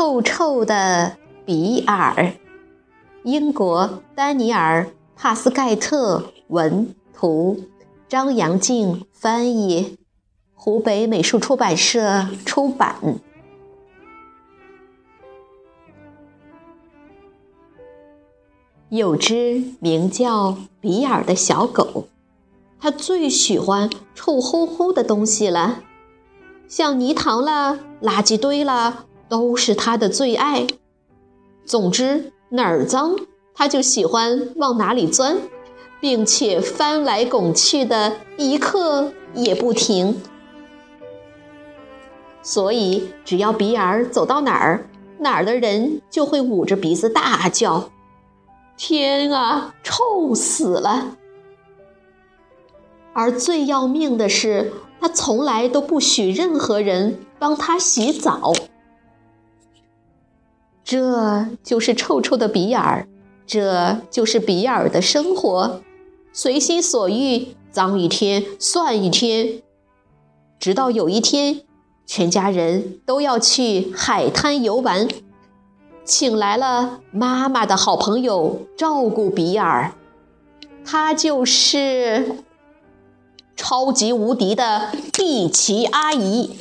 臭臭的比尔，英国丹尼尔·帕斯盖特文图，张阳静翻译，湖北美术出版社出版。有只名叫比尔的小狗，它最喜欢臭烘烘的东西了，像泥塘了、垃圾堆了。都是他的最爱。总之，哪儿脏，他就喜欢往哪里钻，并且翻来拱去的一刻也不停。所以，只要比尔走到哪儿，哪儿的人就会捂着鼻子大叫：“天啊，臭死了！”而最要命的是，他从来都不许任何人帮他洗澡。这就是臭臭的比尔，这就是比尔的生活，随心所欲，脏一天算一天。直到有一天，全家人都要去海滩游玩，请来了妈妈的好朋友照顾比尔，她就是超级无敌的碧琪阿姨。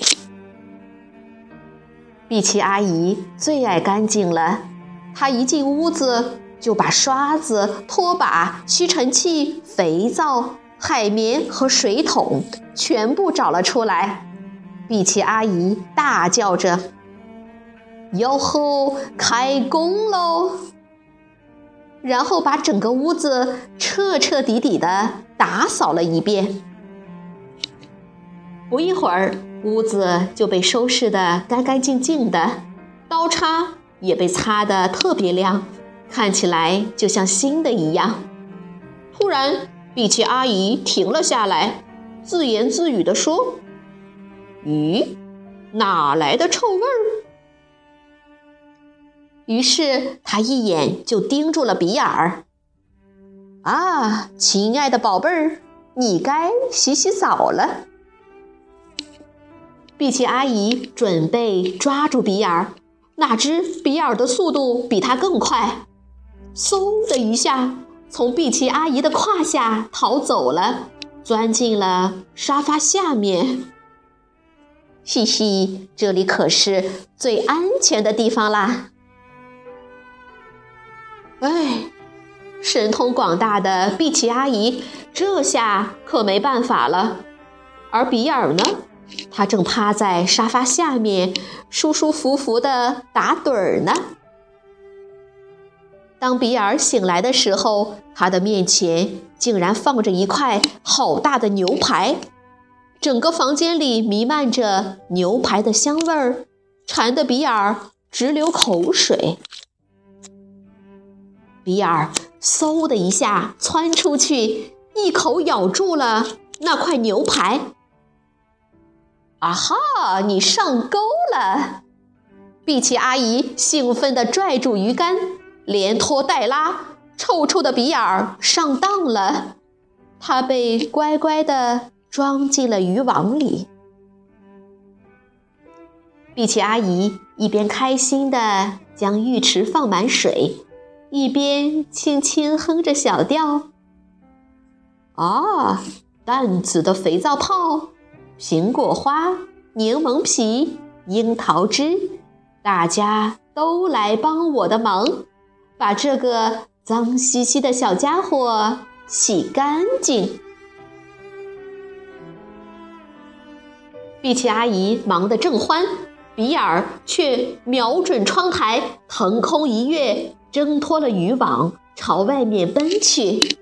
碧琪阿姨最爱干净了，她一进屋子就把刷子、拖把、吸尘器、肥皂、海绵和水桶全部找了出来。碧琪阿姨大叫着：“哟吼，开工喽！”然后把整个屋子彻彻底底的打扫了一遍。不一会儿。屋子就被收拾得干干净净的，刀叉也被擦得特别亮，看起来就像新的一样。突然，碧琪阿姨停了下来，自言自语地说：“咦，哪来的臭味儿？”于是她一眼就盯住了比尔。“啊，亲爱的宝贝儿，你该洗洗澡了。”碧琪阿姨准备抓住比尔，哪知比尔的速度比她更快，嗖的一下从碧琪阿姨的胯下逃走了，钻进了沙发下面。嘻嘻，这里可是最安全的地方啦！哎，神通广大的碧琪阿姨这下可没办法了，而比尔呢？他正趴在沙发下面，舒舒服服的打盹儿呢。当比尔醒来的时候，他的面前竟然放着一块好大的牛排，整个房间里弥漫着牛排的香味儿，馋得比尔直流口水。比尔嗖的一下窜出去，一口咬住了那块牛排。啊哈！你上钩了！碧琪阿姨兴奋地拽住鱼竿，连拖带拉，臭臭的比尔上当了。他被乖乖地装进了渔网里。碧琪阿姨一边开心地将浴池放满水，一边轻轻哼着小调：“啊，淡紫的肥皂泡。”苹果花、柠檬皮、樱桃汁，大家都来帮我的忙，把这个脏兮兮的小家伙洗干净。碧琪阿姨忙得正欢，比尔却瞄准窗台，腾空一跃，挣脱了渔网，朝外面奔去。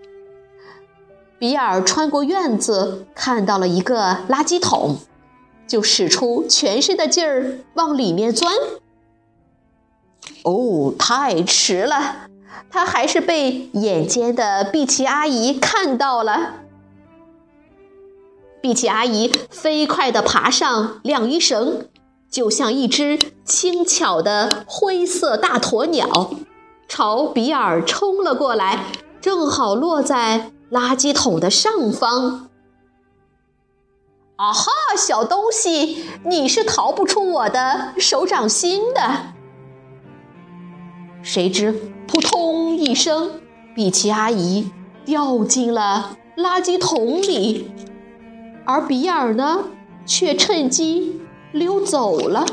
比尔穿过院子，看到了一个垃圾桶，就使出全身的劲儿往里面钻。哦，太迟了，他还是被眼尖的碧琪阿姨看到了。碧琪阿姨飞快地爬上晾衣绳，就像一只轻巧的灰色大鸵鸟，朝比尔冲了过来，正好落在垃圾桶的上方。啊哈，小东西，你是逃不出我的手掌心的！谁知扑通一声，比奇阿姨掉进了垃圾桶里。而比尔呢，却趁机溜走了。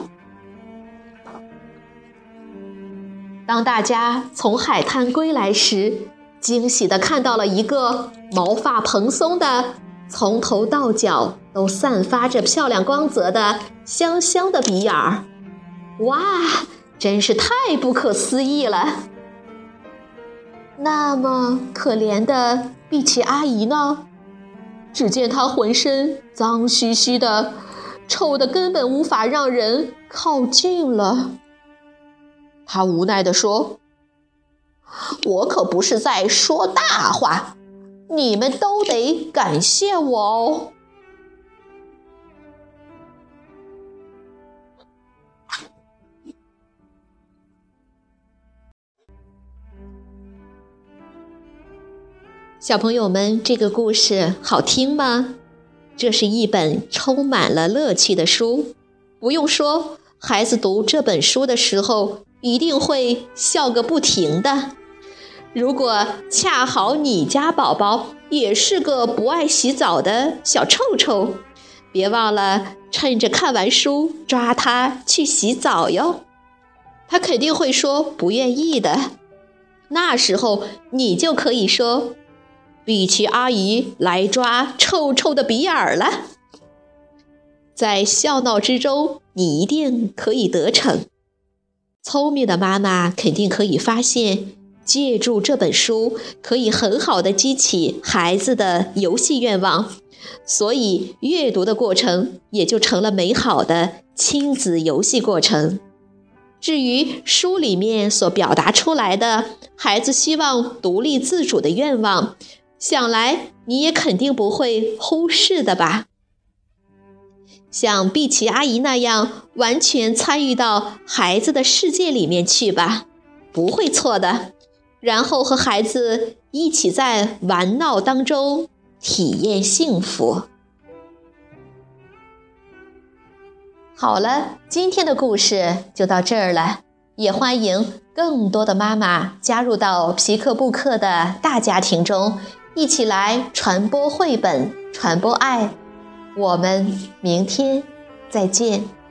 当大家从海滩归来时，惊喜地看到了一个毛发蓬松的、从头到脚都散发着漂亮光泽的香香的比尔。哇，真是太不可思议了！那么可怜的碧琪阿姨呢？只见她浑身脏兮兮的，臭的根本无法让人靠近了。他无奈地说：“我可不是在说大话，你们都得感谢我哦。”小朋友们，这个故事好听吗？这是一本充满了乐趣的书，不用说，孩子读这本书的时候一定会笑个不停的。如果恰好你家宝宝也是个不爱洗澡的小臭臭，别忘了趁着看完书抓他去洗澡哟。他肯定会说不愿意的，那时候你就可以说。比奇阿姨来抓臭臭的比尔了，在笑闹之中，你一定可以得逞。聪明的妈妈肯定可以发现，借助这本书可以很好的激起孩子的游戏愿望，所以阅读的过程也就成了美好的亲子游戏过程。至于书里面所表达出来的孩子希望独立自主的愿望。想来你也肯定不会忽视的吧？像碧琪阿姨那样完全参与到孩子的世界里面去吧，不会错的。然后和孩子一起在玩闹当中体验幸福。好了，今天的故事就到这儿了，也欢迎更多的妈妈加入到皮克布克的大家庭中。一起来传播绘本，传播爱。我们明天再见。